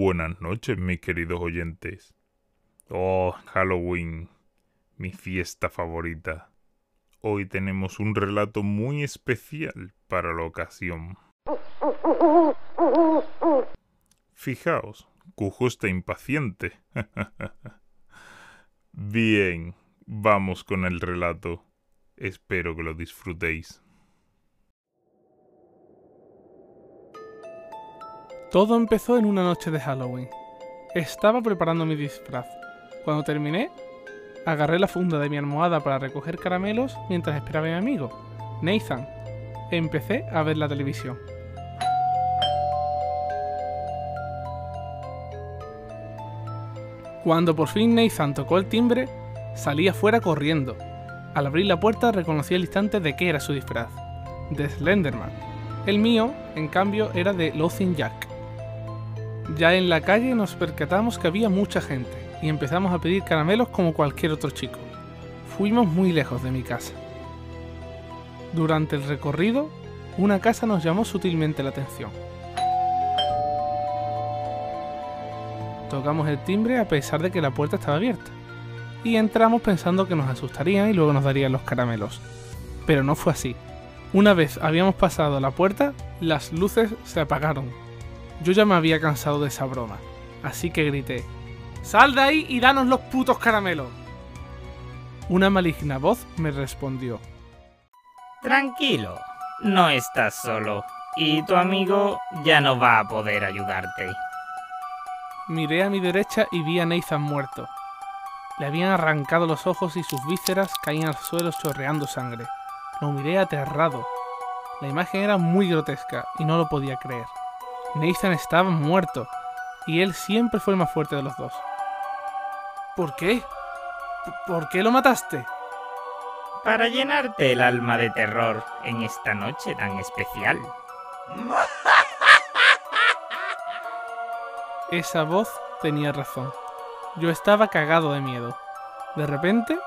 Buenas noches, mis queridos oyentes. Oh, Halloween, mi fiesta favorita. Hoy tenemos un relato muy especial para la ocasión. Fijaos, Cujo está impaciente. Bien, vamos con el relato. Espero que lo disfrutéis. Todo empezó en una noche de Halloween. Estaba preparando mi disfraz. Cuando terminé, agarré la funda de mi almohada para recoger caramelos mientras esperaba a mi amigo, Nathan. Empecé a ver la televisión. Cuando por fin Nathan tocó el timbre, salí afuera corriendo. Al abrir la puerta reconocí al instante de qué era su disfraz, de Slenderman. El mío, en cambio, era de Lothing Jack. Ya en la calle nos percatamos que había mucha gente y empezamos a pedir caramelos como cualquier otro chico. Fuimos muy lejos de mi casa. Durante el recorrido, una casa nos llamó sutilmente la atención. Tocamos el timbre a pesar de que la puerta estaba abierta. Y entramos pensando que nos asustarían y luego nos darían los caramelos. Pero no fue así. Una vez habíamos pasado la puerta, las luces se apagaron yo ya me había cansado de esa broma, así que grité, ¡Sal de ahí y danos los putos caramelos! Una maligna voz me respondió, Tranquilo, no estás solo, y tu amigo ya no va a poder ayudarte. Miré a mi derecha y vi a Nathan muerto. Le habían arrancado los ojos y sus vísceras caían al suelo chorreando sangre. Lo miré aterrado. La imagen era muy grotesca y no lo podía creer. Nathan estaba muerto y él siempre fue el más fuerte de los dos. ¿Por qué? ¿Por qué lo mataste? Para llenarte el alma de terror en esta noche tan especial. Esa voz tenía razón. Yo estaba cagado de miedo. De repente,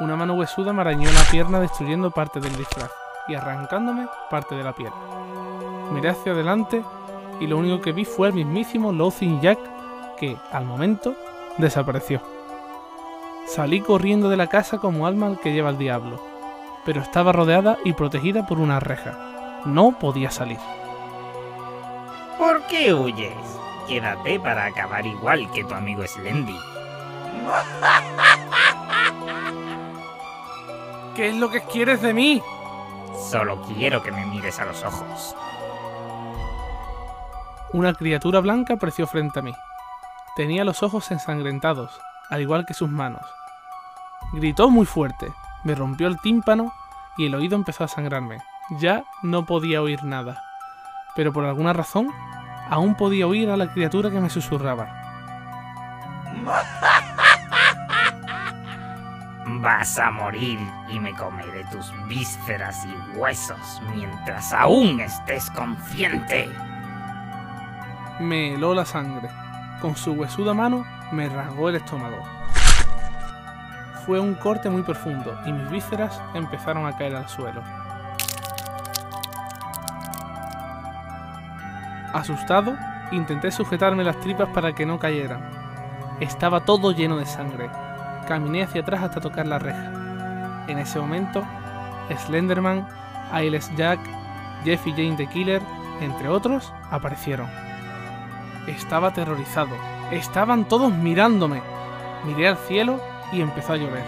una mano huesuda me arañó la pierna destruyendo parte del disfraz y arrancándome parte de la piel. Miré hacia adelante y lo único que vi fue el mismísimo Lothing Jack que, al momento, desapareció. Salí corriendo de la casa como alma que lleva el diablo, pero estaba rodeada y protegida por una reja. No podía salir. ¿Por qué huyes? Quédate para acabar igual que tu amigo Slendy. ¿Qué es lo que quieres de mí? Solo quiero que me mires a los ojos una criatura blanca apareció frente a mí. Tenía los ojos ensangrentados, al igual que sus manos. Gritó muy fuerte, me rompió el tímpano y el oído empezó a sangrarme. Ya no podía oír nada, pero por alguna razón aún podía oír a la criatura que me susurraba. Vas a morir y me comeré tus vísceras y huesos mientras aún estés consciente me heló la sangre. Con su huesuda mano me rasgó el estómago. Fue un corte muy profundo y mis vísceras empezaron a caer al suelo. Asustado, intenté sujetarme las tripas para que no cayeran. Estaba todo lleno de sangre. Caminé hacia atrás hasta tocar la reja. En ese momento, Slenderman, Ailes Jack, Jeffy Jane the Killer, entre otros, aparecieron. Estaba aterrorizado. Estaban todos mirándome. Miré al cielo y empezó a llover.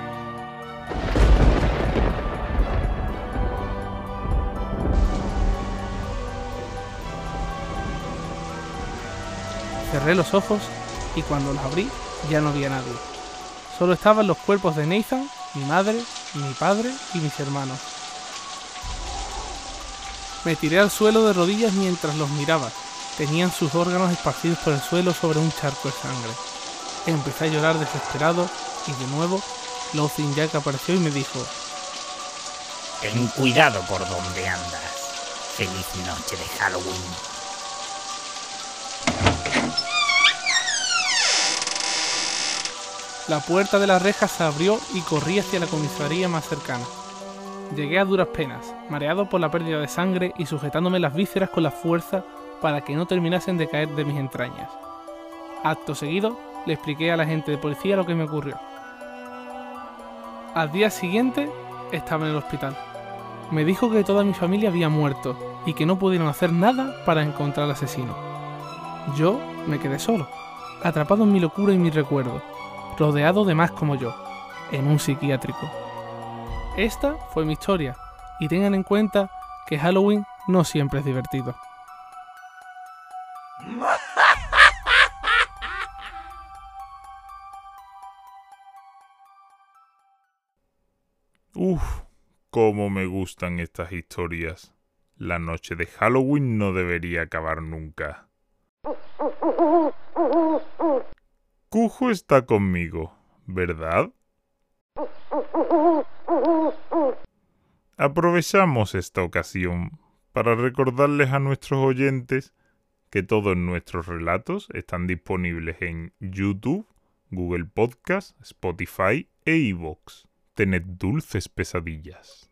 Cerré los ojos y cuando los abrí ya no había nadie. Solo estaban los cuerpos de Nathan, mi madre, mi padre y mis hermanos. Me tiré al suelo de rodillas mientras los miraba tenían sus órganos esparcidos por el suelo sobre un charco de sangre. Empecé a llorar desesperado y de nuevo Lothing Jack apareció y me dijo: Ten cuidado por donde andas. Feliz noche de Halloween. La puerta de la reja se abrió y corrí hacia la comisaría más cercana. Llegué a duras penas, mareado por la pérdida de sangre y sujetándome las vísceras con la fuerza para que no terminasen de caer de mis entrañas. Acto seguido, le expliqué a la gente de policía lo que me ocurrió. Al día siguiente, estaba en el hospital. Me dijo que toda mi familia había muerto y que no pudieron hacer nada para encontrar al asesino. Yo me quedé solo, atrapado en mi locura y mi recuerdo, rodeado de más como yo, en un psiquiátrico. Esta fue mi historia, y tengan en cuenta que Halloween no siempre es divertido. Uf, cómo me gustan estas historias. La noche de Halloween no debería acabar nunca. Cujo está conmigo, ¿verdad? Aprovechamos esta ocasión para recordarles a nuestros oyentes que todos nuestros relatos están disponibles en YouTube, Google Podcast, Spotify e iVoox. Tened dulces pesadillas.